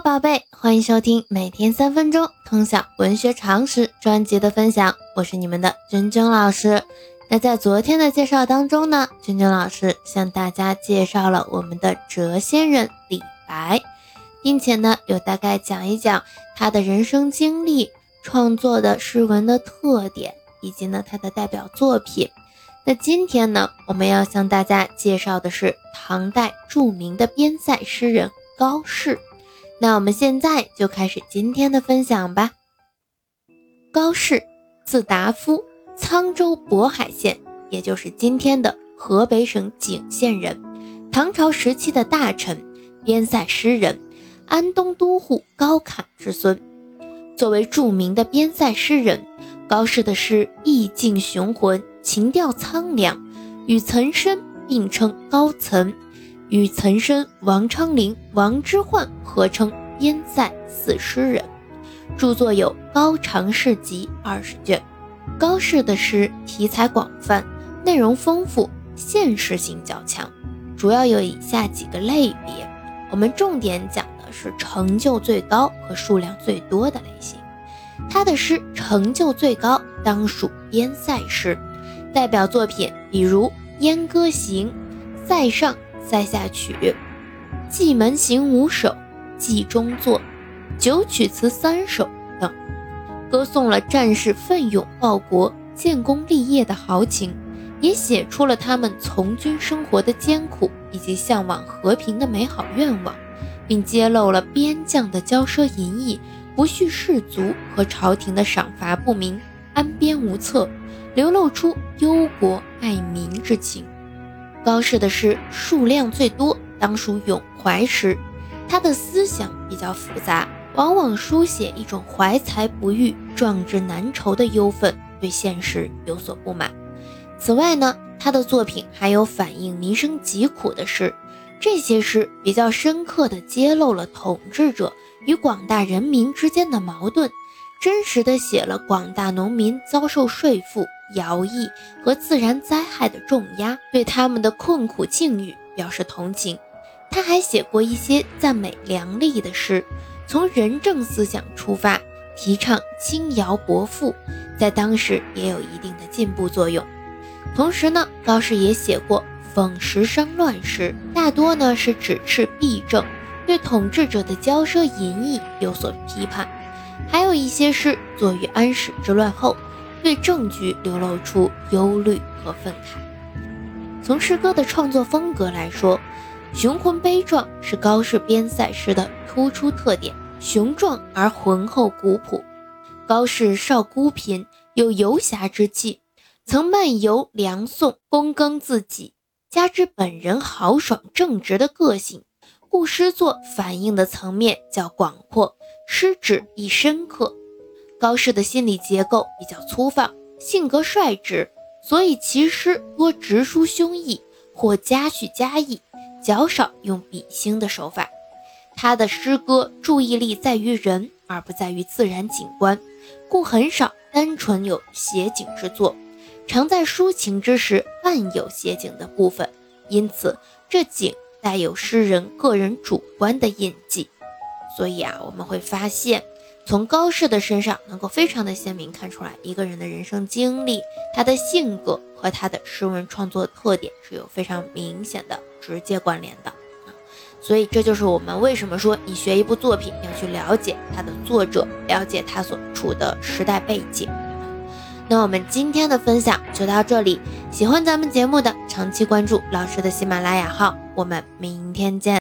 宝贝，欢迎收听每天三分钟通晓文学常识专辑的分享，我是你们的君君老师。那在昨天的介绍当中呢，君君老师向大家介绍了我们的谪仙人李白，并且呢，有大概讲一讲他的人生经历、创作的诗文的特点，以及呢他的代表作品。那今天呢，我们要向大家介绍的是唐代著名的边塞诗人高适。那我们现在就开始今天的分享吧。高适，字达夫，沧州渤海县，也就是今天的河北省景县人，唐朝时期的大臣、边塞诗人，安东都护高侃之孙。作为著名的边塞诗人，高适的诗意境雄浑，情调苍凉，与岑参并称高岑。与岑参、王昌龄、王之涣合称边塞四诗人，著作有《高长世集》二十卷。高适的诗题材广泛，内容丰富，现实性较强，主要有以下几个类别。我们重点讲的是成就最高和数量最多的类型。他的诗成就最高，当属边塞诗，代表作品比如《燕歌行》《塞上》。塞下曲，《蓟门行》五首，《冀中作》九曲词三首等，歌颂了战士奋勇报国、建功立业的豪情，也写出了他们从军生活的艰苦以及向往和平的美好愿望，并揭露了边将的骄奢淫逸、不恤士卒和朝廷的赏罚不明、安边无策，流露出忧国爱民之情。高适的诗数量最多，当属咏怀诗。他的思想比较复杂，往往书写一种怀才不遇、壮志难酬的忧愤，对现实有所不满。此外呢，他的作品还有反映民生疾苦的诗。这些诗比较深刻地揭露了统治者与广大人民之间的矛盾，真实地写了广大农民遭受税赋。徭役和自然灾害的重压，对他们的困苦境遇表示同情。他还写过一些赞美良吏的诗，从仁政思想出发，提倡轻徭薄赋，在当时也有一定的进步作用。同时呢，高适也写过讽时伤乱诗，大多呢是指斥弊政，对统治者的骄奢淫逸有所批判。还有一些诗作于安史之乱后。对政局流露出忧虑和愤慨。从诗歌的创作风格来说，雄浑悲壮是高适边塞诗的突出特点，雄壮而浑厚古朴。高适少孤贫，有游侠之气，曾漫游梁宋，躬耕自己，加之本人豪爽正直的个性，故诗作反映的层面较广阔，诗旨亦深刻。高适的心理结构比较粗放，性格率直，所以其诗多直抒胸臆或加叙加意，较少用比兴的手法。他的诗歌注意力在于人，而不在于自然景观，故很少单纯有写景之作，常在抒情之时伴有写景的部分。因此，这景带有诗人个人主观的印记。所以啊，我们会发现。从高适的身上，能够非常的鲜明看出来一个人的人生经历，他的性格和他的诗文创作特点是有非常明显的直接关联的。所以这就是我们为什么说你学一部作品要去了解他的作者，了解他所处的时代背景。那我们今天的分享就到这里，喜欢咱们节目的长期关注老师的喜马拉雅号，我们明天见。